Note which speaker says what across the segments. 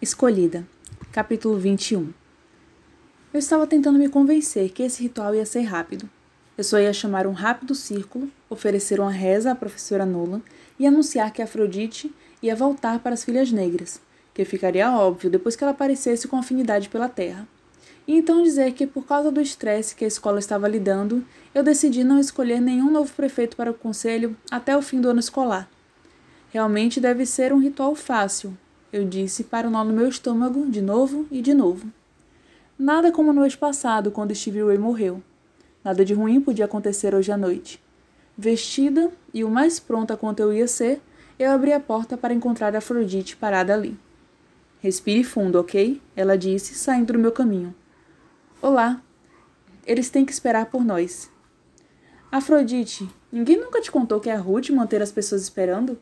Speaker 1: Escolhida, capítulo 21 Eu estava tentando me convencer que esse ritual ia ser rápido. Eu só ia chamar um rápido círculo, oferecer uma reza à professora Nolan e anunciar que Afrodite ia voltar para as Filhas Negras, que ficaria óbvio depois que ela aparecesse com afinidade pela Terra. E então dizer que, por causa do estresse que a escola estava lidando, eu decidi não escolher nenhum novo prefeito para o conselho até o fim do ano escolar. Realmente deve ser um ritual fácil, eu disse para o nó no meu estômago, de novo e de novo. Nada como no mês passado, quando Stevie Ray morreu. Nada de ruim podia acontecer hoje à noite. Vestida e o mais pronta quanto eu ia ser, eu abri a porta para encontrar Afrodite parada ali. Respire fundo, ok? Ela disse, saindo do meu caminho. Olá. Eles têm que esperar por nós. Afrodite, ninguém nunca te contou que é rude manter as pessoas esperando?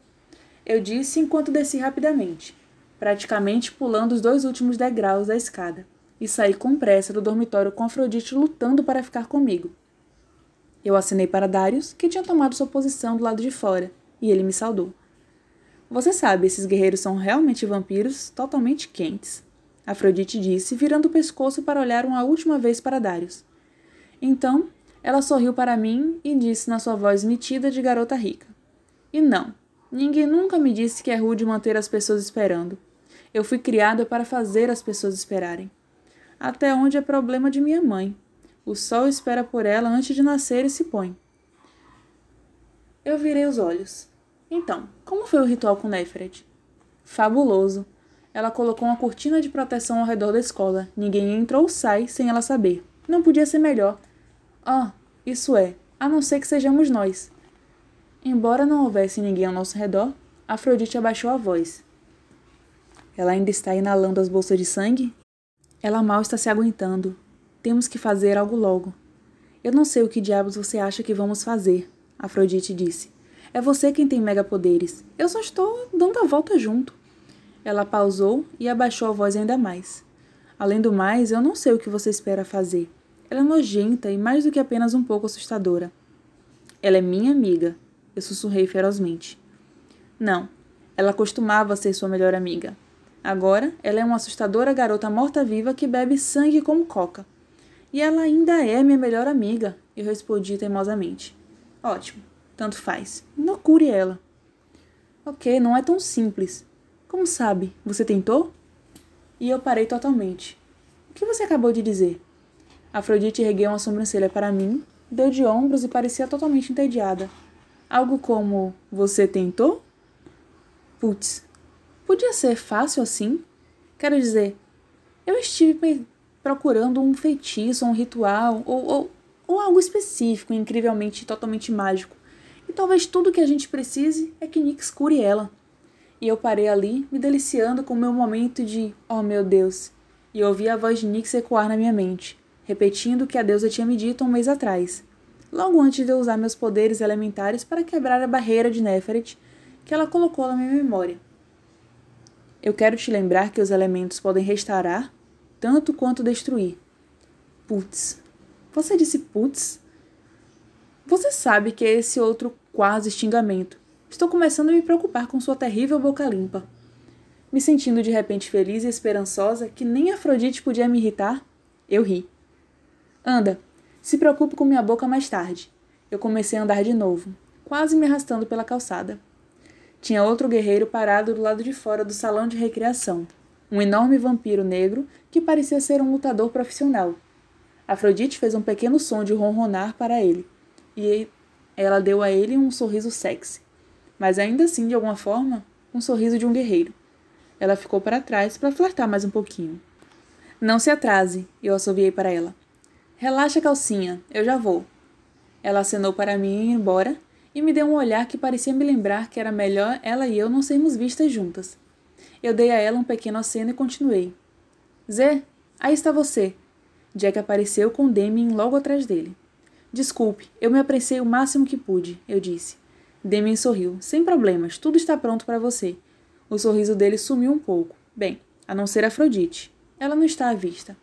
Speaker 1: Eu disse enquanto desci rapidamente praticamente pulando os dois últimos degraus da escada, e saí com pressa do dormitório com Afrodite lutando para ficar comigo. Eu acenei para Darius, que tinha tomado sua posição do lado de fora, e ele me saudou. Você sabe, esses guerreiros são realmente vampiros totalmente quentes. Afrodite disse, virando o pescoço para olhar uma última vez para Darius. Então, ela sorriu para mim e disse na sua voz metida de garota rica: E não, ninguém nunca me disse que é rude manter as pessoas esperando. Eu fui criada para fazer as pessoas esperarem. Até onde é problema de minha mãe. O sol espera por ela antes de nascer e se põe. Eu virei os olhos. Então, como foi o ritual com Nefret? Fabuloso. Ela colocou uma cortina de proteção ao redor da escola. Ninguém entra ou sai sem ela saber. Não podia ser melhor. Ah, isso é, a não ser que sejamos nós. Embora não houvesse ninguém ao nosso redor, Afrodite abaixou a voz. Ela ainda está inalando as bolsas de sangue? Ela mal está se aguentando. Temos que fazer algo logo. Eu não sei o que diabos você acha que vamos fazer, Afrodite disse. É você quem tem megapoderes. Eu só estou dando a volta junto. Ela pausou e abaixou a voz ainda mais. Além do mais, eu não sei o que você espera fazer. Ela é nojenta e mais do que apenas um pouco assustadora. Ela é minha amiga, eu sussurrei ferozmente. Não, ela costumava ser sua melhor amiga. Agora, ela é uma assustadora garota morta-viva que bebe sangue como coca. E ela ainda é minha melhor amiga, eu respondi teimosamente. Ótimo, tanto faz. Não cure ela. Ok, não é tão simples. Como sabe? Você tentou? E eu parei totalmente. O que você acabou de dizer? Afrodite ergueu uma sobrancelha para mim, deu de ombros e parecia totalmente entediada. Algo como: Você tentou? Putz, Podia ser fácil assim? Quero dizer, eu estive procurando um feitiço, um ritual, ou, ou, ou algo específico, incrivelmente, totalmente mágico. E talvez tudo que a gente precise é que Nix cure ela. E eu parei ali, me deliciando com o meu momento de oh meu Deus, e ouvi a voz de Nix ecoar na minha mente, repetindo o que a deusa tinha me dito um mês atrás, logo antes de eu usar meus poderes elementares para quebrar a barreira de Neferet que ela colocou na minha memória. Eu quero te lembrar que os elementos podem restaurar tanto quanto destruir. Putz. Você disse putz? Você sabe que é esse outro quase xingamento. Estou começando a me preocupar com sua terrível boca limpa. Me sentindo de repente feliz e esperançosa que nem Afrodite podia me irritar, eu ri. Anda, se preocupe com minha boca mais tarde. Eu comecei a andar de novo, quase me arrastando pela calçada. Tinha outro guerreiro parado do lado de fora do salão de recreação, um enorme vampiro negro que parecia ser um lutador profissional. Afrodite fez um pequeno som de ronronar para ele, e ela deu a ele um sorriso sexy, mas ainda assim, de alguma forma, um sorriso de um guerreiro. Ela ficou para trás para flertar mais um pouquinho. Não se atrase, eu assoviei para ela. Relaxa, calcinha, eu já vou. Ela acenou para mim ir embora e me deu um olhar que parecia me lembrar que era melhor ela e eu não sermos vistas juntas. Eu dei a ela um pequeno aceno e continuei. Zé, aí está você. Jack apareceu com Deming logo atrás dele. Desculpe, eu me apressei o máximo que pude, eu disse. Deming sorriu. Sem problemas, tudo está pronto para você. O sorriso dele sumiu um pouco. Bem, a não ser Afrodite. Ela não está à vista.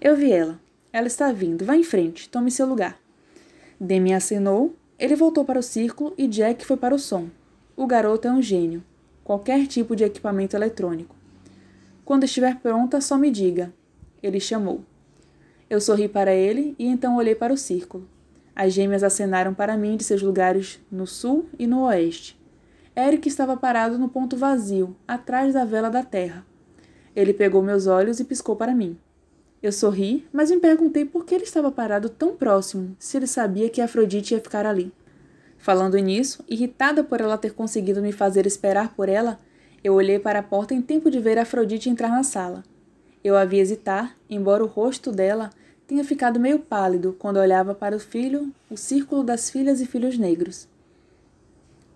Speaker 1: Eu vi ela. Ela está vindo. Vá em frente. Tome seu lugar. Demi acenou ele voltou para o círculo e Jack foi para o som. O garoto é um gênio. Qualquer tipo de equipamento eletrônico. Quando estiver pronta, só me diga. Ele chamou. Eu sorri para ele e então olhei para o círculo. As gêmeas acenaram para mim de seus lugares no sul e no oeste. Eric estava parado no ponto vazio, atrás da vela da terra. Ele pegou meus olhos e piscou para mim. Eu sorri, mas me perguntei por que ele estava parado tão próximo, se ele sabia que Afrodite ia ficar ali. Falando nisso, irritada por ela ter conseguido me fazer esperar por ela, eu olhei para a porta em tempo de ver Afrodite entrar na sala. Eu a vi hesitar, embora o rosto dela tenha ficado meio pálido quando olhava para o filho, o círculo das filhas e filhos negros.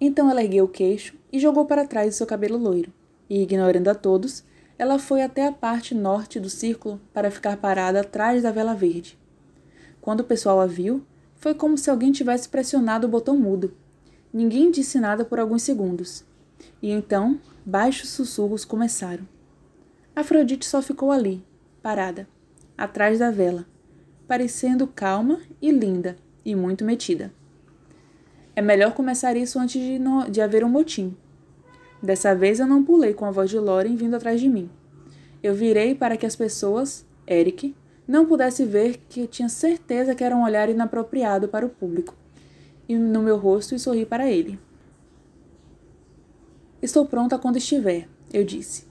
Speaker 1: Então ela ergueu o queixo e jogou para trás o seu cabelo loiro, e, ignorando a todos, ela foi até a parte norte do círculo para ficar parada atrás da vela verde. Quando o pessoal a viu, foi como se alguém tivesse pressionado o botão mudo. Ninguém disse nada por alguns segundos. E então, baixos sussurros começaram. Afrodite só ficou ali, parada, atrás da vela, parecendo calma e linda e muito metida. É melhor começar isso antes de, no, de haver um motim. Dessa vez eu não pulei com a voz de Loren vindo atrás de mim. Eu virei para que as pessoas, Eric, não pudesse ver que eu tinha certeza que era um olhar inapropriado para o público, e no meu rosto e sorri para ele. Estou pronta quando estiver, eu disse.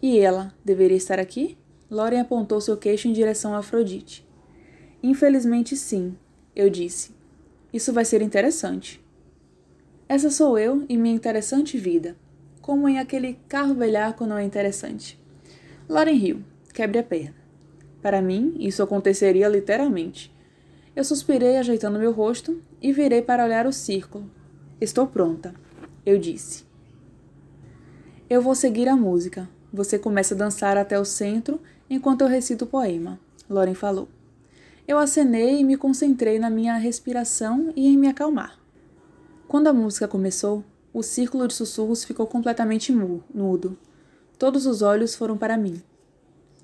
Speaker 1: E ela deveria estar aqui? Loren apontou seu queixo em direção a Afrodite. Infelizmente, sim, eu disse. Isso vai ser interessante. Essa sou eu e minha interessante vida. Como em aquele carro velhaco não é interessante. Loren riu. Quebre a perna. Para mim, isso aconteceria literalmente. Eu suspirei ajeitando meu rosto e virei para olhar o círculo. Estou pronta, eu disse. Eu vou seguir a música. Você começa a dançar até o centro enquanto eu recito o poema, Loren falou. Eu acenei e me concentrei na minha respiração e em me acalmar. Quando a música começou, o círculo de sussurros ficou completamente mudo. Todos os olhos foram para mim.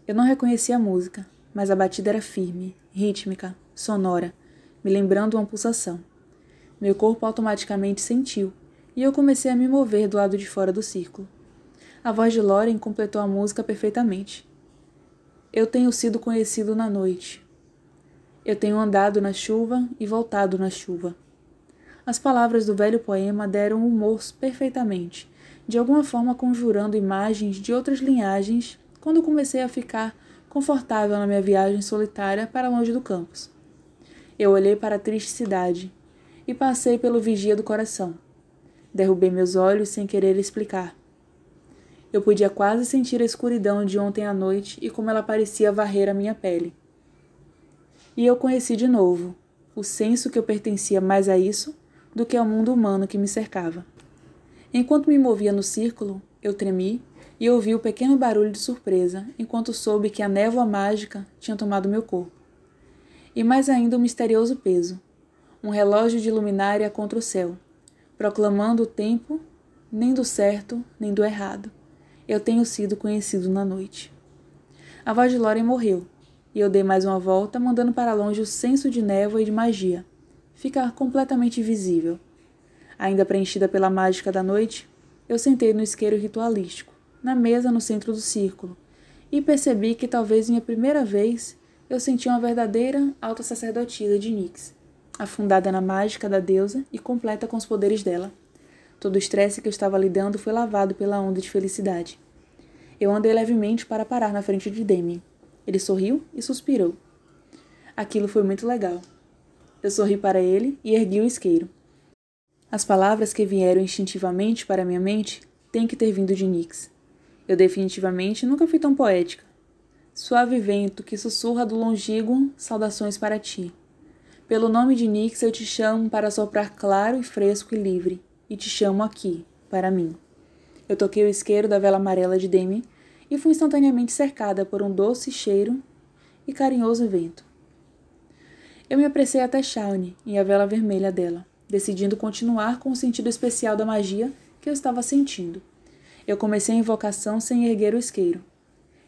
Speaker 1: Eu não reconhecia a música, mas a batida era firme, rítmica, sonora, me lembrando uma pulsação. Meu corpo automaticamente sentiu, e eu comecei a me mover do lado de fora do círculo. A voz de Loren completou a música perfeitamente. Eu tenho sido conhecido na noite. Eu tenho andado na chuva e voltado na chuva. As palavras do velho poema deram humor perfeitamente, de alguma forma conjurando imagens de outras linhagens quando comecei a ficar confortável na minha viagem solitária para longe do campus. Eu olhei para a triste cidade e passei pelo vigia do coração. Derrubei meus olhos sem querer explicar. Eu podia quase sentir a escuridão de ontem à noite e como ela parecia varrer a minha pele. E eu conheci de novo o senso que eu pertencia mais a isso do que ao mundo humano que me cercava. Enquanto me movia no círculo, eu tremi e ouvi o pequeno barulho de surpresa enquanto soube que a névoa mágica tinha tomado meu corpo. E mais ainda o um misterioso peso um relógio de luminária contra o céu, proclamando o tempo nem do certo nem do errado eu tenho sido conhecido na noite. A voz de Loren morreu, e eu dei mais uma volta, mandando para longe o senso de névoa e de magia. Ficar completamente invisível. Ainda preenchida pela mágica da noite, eu sentei no isqueiro ritualístico, na mesa no centro do círculo, e percebi que talvez minha primeira vez eu sentia uma verdadeira alta sacerdotisa de Nix, afundada na mágica da deusa e completa com os poderes dela. Todo o estresse que eu estava lidando foi lavado pela onda de felicidade. Eu andei levemente para parar na frente de Demi. Ele sorriu e suspirou. Aquilo foi muito legal. Eu sorri para ele e ergui o isqueiro. As palavras que vieram instintivamente para minha mente têm que ter vindo de Nix. Eu definitivamente nunca fui tão poética. Suave vento que sussurra do longínquo, saudações para ti. Pelo nome de Nix eu te chamo para soprar claro e fresco e livre e te chamo aqui, para mim. Eu toquei o isqueiro da vela amarela de Demi e fui instantaneamente cercada por um doce cheiro e carinhoso vento. Eu me apressei até Shawnee e a vela vermelha dela, decidindo continuar com o sentido especial da magia que eu estava sentindo. Eu comecei a invocação sem erguer o isqueiro.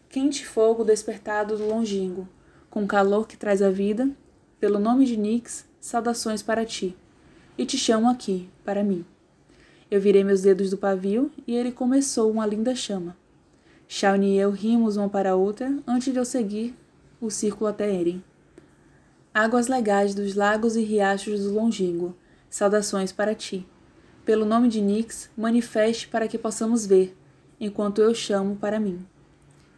Speaker 1: Quente fogo despertado do longínquo, com calor que traz a vida, pelo nome de Nix, saudações para ti, e te chamo aqui, para mim. Eu virei meus dedos do pavio e ele começou uma linda chama. Shawnee e eu rimos uma para a outra antes de eu seguir o círculo até Eren. Águas legais dos lagos e riachos do longínquo, saudações para ti. Pelo nome de Nix, manifeste para que possamos ver, enquanto eu chamo para mim.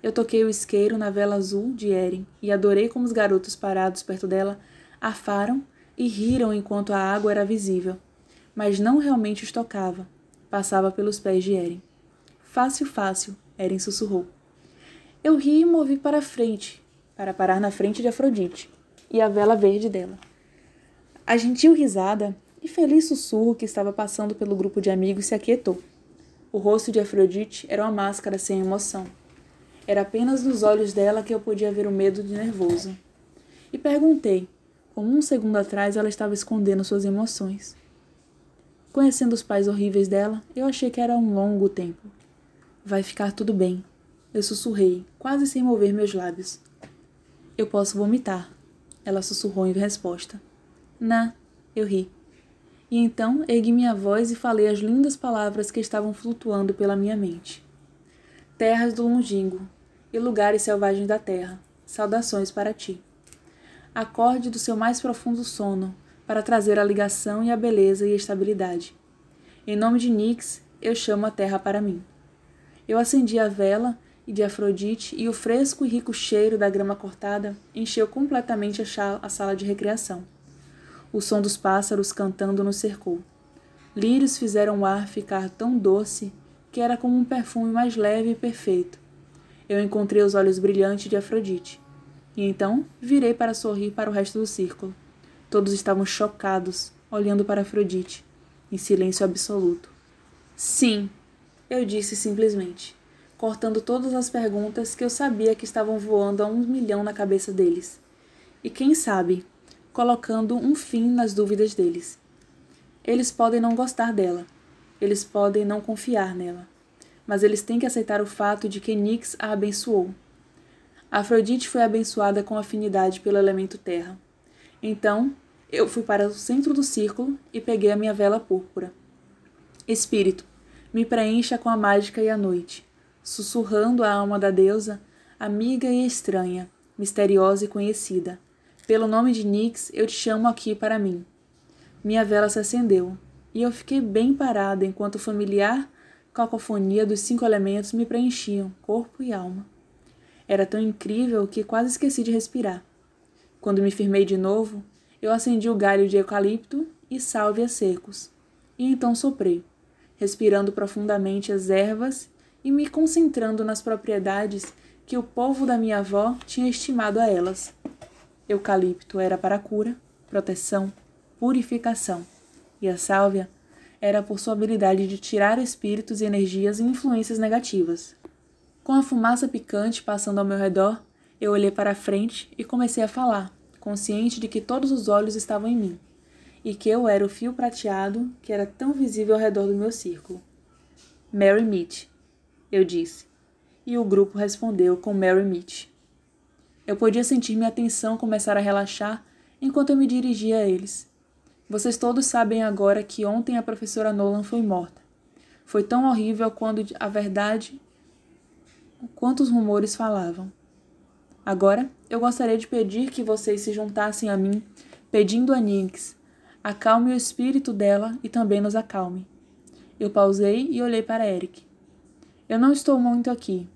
Speaker 1: Eu toquei o isqueiro na vela azul de Eren e adorei como os garotos parados perto dela afaram e riram enquanto a água era visível, mas não realmente os tocava. Passava pelos pés de Eren. Fácil, fácil, Eren sussurrou. Eu ri e movi para frente, para parar na frente de Afrodite e a vela verde dela. A gentil risada e feliz sussurro que estava passando pelo grupo de amigos se aquietou. O rosto de Afrodite era uma máscara sem emoção. Era apenas nos olhos dela que eu podia ver o medo de nervoso. E perguntei, como um segundo atrás ela estava escondendo suas emoções. Conhecendo os pais horríveis dela, eu achei que era um longo tempo. Vai ficar tudo bem. Eu sussurrei, quase sem mover meus lábios. Eu posso vomitar. Ela sussurrou em resposta. Na, eu ri. E então ergui minha voz e falei as lindas palavras que estavam flutuando pela minha mente. Terras do longínquo e lugares selvagens da terra, saudações para ti. Acorde do seu mais profundo sono, para trazer a ligação e a beleza e a estabilidade. Em nome de Nix, eu chamo a terra para mim. Eu acendi a vela e de Afrodite e o fresco e rico cheiro da grama cortada encheu completamente a sala de recreação. O som dos pássaros cantando nos cercou. Lírios fizeram o ar ficar tão doce que era como um perfume mais leve e perfeito. Eu encontrei os olhos brilhantes de Afrodite. E então virei para sorrir para o resto do círculo. Todos estavam chocados, olhando para Afrodite, em silêncio absoluto. Sim, eu disse simplesmente, cortando todas as perguntas que eu sabia que estavam voando a um milhão na cabeça deles. E quem sabe, colocando um fim nas dúvidas deles. Eles podem não gostar dela, eles podem não confiar nela, mas eles têm que aceitar o fato de que Nix a abençoou. Afrodite foi abençoada com afinidade pelo elemento terra. Então, eu fui para o centro do círculo e peguei a minha vela púrpura. Espírito, me preencha com a mágica e a noite, sussurrando a alma da deusa, amiga e estranha, misteriosa e conhecida. Pelo nome de Nix, eu te chamo aqui para mim. Minha vela se acendeu, e eu fiquei bem parada enquanto o familiar cacofonia dos cinco elementos me preenchiam, corpo e alma. Era tão incrível que quase esqueci de respirar. Quando me firmei de novo, eu acendi o galho de eucalipto e sálvia secos, e então soprei, respirando profundamente as ervas e me concentrando nas propriedades que o povo da minha avó tinha estimado a elas. Eucalipto era para cura, proteção, purificação, e a sálvia era por sua habilidade de tirar espíritos e energias e influências negativas. Com a fumaça picante passando ao meu redor, eu olhei para a frente e comecei a falar, consciente de que todos os olhos estavam em mim, e que eu era o fio prateado que era tão visível ao redor do meu círculo. Mary Mitch, eu disse, e o grupo respondeu com Mary Mitch. Eu podia sentir minha atenção começar a relaxar enquanto eu me dirigia a eles. Vocês todos sabem agora que ontem a professora Nolan foi morta. Foi tão horrível quando a verdade quanto os rumores falavam. Agora, eu gostaria de pedir que vocês se juntassem a mim, pedindo a Nix, acalme o espírito dela e também nos acalme. Eu pausei e olhei para Eric. Eu não estou muito aqui,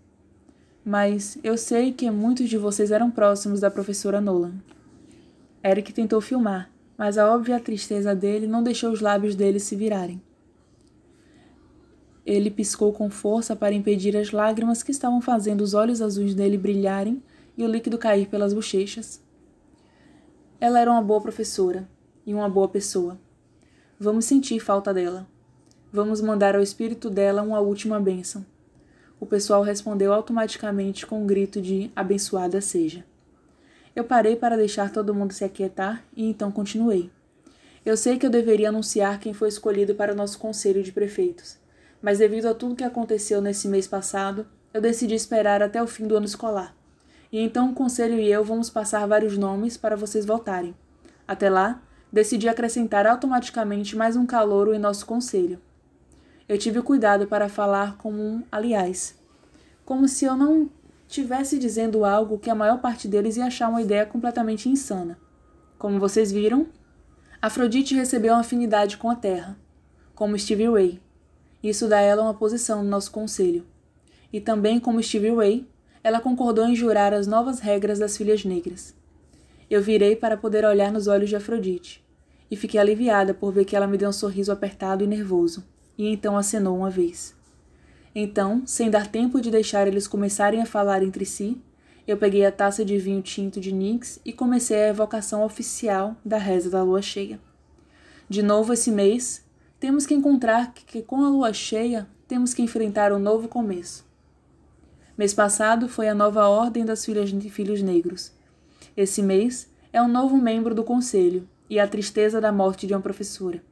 Speaker 1: mas eu sei que muitos de vocês eram próximos da professora Nolan. Eric tentou filmar, mas a óbvia tristeza dele não deixou os lábios dele se virarem. Ele piscou com força para impedir as lágrimas que estavam fazendo os olhos azuis dele brilharem e o líquido cair pelas bochechas. Ela era uma boa professora e uma boa pessoa. Vamos sentir falta dela. Vamos mandar ao espírito dela uma última bênção. O pessoal respondeu automaticamente com um grito de abençoada seja. Eu parei para deixar todo mundo se aquietar e então continuei. Eu sei que eu deveria anunciar quem foi escolhido para o nosso conselho de prefeitos, mas devido a tudo que aconteceu nesse mês passado, eu decidi esperar até o fim do ano escolar e então o conselho e eu vamos passar vários nomes para vocês votarem. Até lá, decidi acrescentar automaticamente mais um calouro em nosso conselho. Eu tive cuidado para falar como um aliás. como se eu não tivesse dizendo algo que a maior parte deles ia achar uma ideia completamente insana. Como vocês viram, Afrodite recebeu uma afinidade com a Terra, como Stevie Ray. Isso dá a ela uma posição no nosso conselho. E também, como Stevie Ray, ela concordou em jurar as novas regras das filhas negras. Eu virei para poder olhar nos olhos de Afrodite, e fiquei aliviada por ver que ela me deu um sorriso apertado e nervoso, e então acenou uma vez. Então, sem dar tempo de deixar eles começarem a falar entre si, eu peguei a taça de vinho tinto de Nix e comecei a evocação oficial da reza da lua cheia. De novo esse mês, temos que encontrar que, que com a lua cheia temos que enfrentar um novo começo. Mês passado foi a nova ordem das filhas de filhos negros. Esse mês é um novo membro do conselho e a tristeza da morte de uma professora.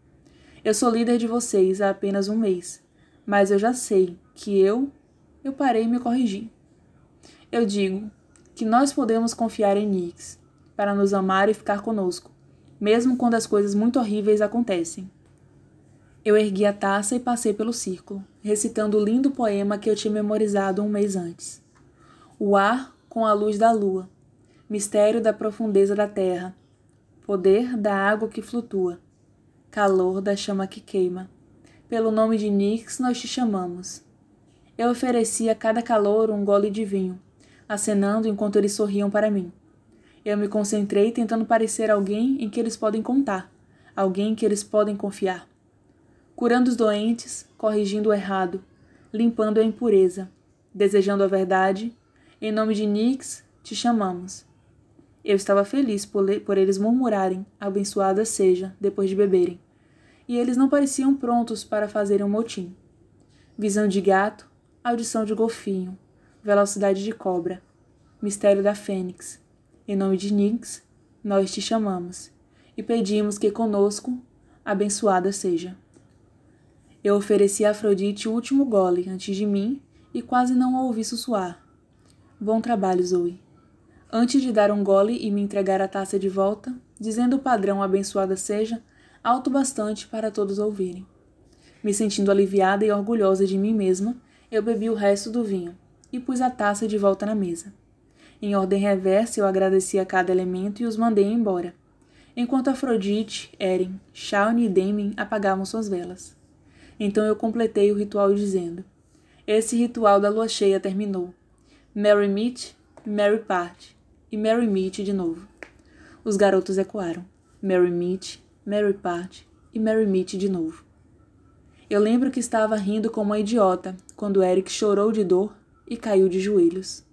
Speaker 1: Eu sou líder de vocês há apenas um mês, mas eu já sei que eu, eu parei e me corrigi. Eu digo que nós podemos confiar em Nix para nos amar e ficar conosco, mesmo quando as coisas muito horríveis acontecem. Eu ergui a taça e passei pelo círculo, recitando o lindo poema que eu tinha memorizado um mês antes. O ar com a luz da lua, mistério da profundeza da terra, poder da água que flutua, calor da chama que queima. Pelo nome de Nix nós te chamamos. Eu ofereci a cada calor um gole de vinho, acenando enquanto eles sorriam para mim. Eu me concentrei tentando parecer alguém em que eles podem contar, alguém em que eles podem confiar. Curando os doentes, corrigindo o errado, limpando a impureza, desejando a verdade, em nome de Nix, te chamamos. Eu estava feliz por, por eles murmurarem, abençoada seja, depois de beberem. E eles não pareciam prontos para fazerem um motim. Visão de gato, audição de golfinho, velocidade de cobra, mistério da fênix. Em nome de Nix, nós te chamamos e pedimos que conosco abençoada seja. Eu ofereci a Afrodite o último gole antes de mim e quase não a ouvi sussoar. Bom trabalho, Zoe. Antes de dar um gole e me entregar a taça de volta, dizendo o padrão abençoada seja, alto bastante para todos ouvirem. Me sentindo aliviada e orgulhosa de mim mesma, eu bebi o resto do vinho e pus a taça de volta na mesa. Em ordem reversa, eu agradeci a cada elemento e os mandei embora, enquanto Afrodite, Eren, Shaun e Demin apagavam suas velas. Então eu completei o ritual dizendo: Esse ritual da lua cheia terminou. Mary meet, Mary part, e Mary meet de novo. Os garotos ecoaram: Mary meet, Mary part e Mary meet de novo. Eu lembro que estava rindo como uma idiota quando Eric chorou de dor e caiu de joelhos.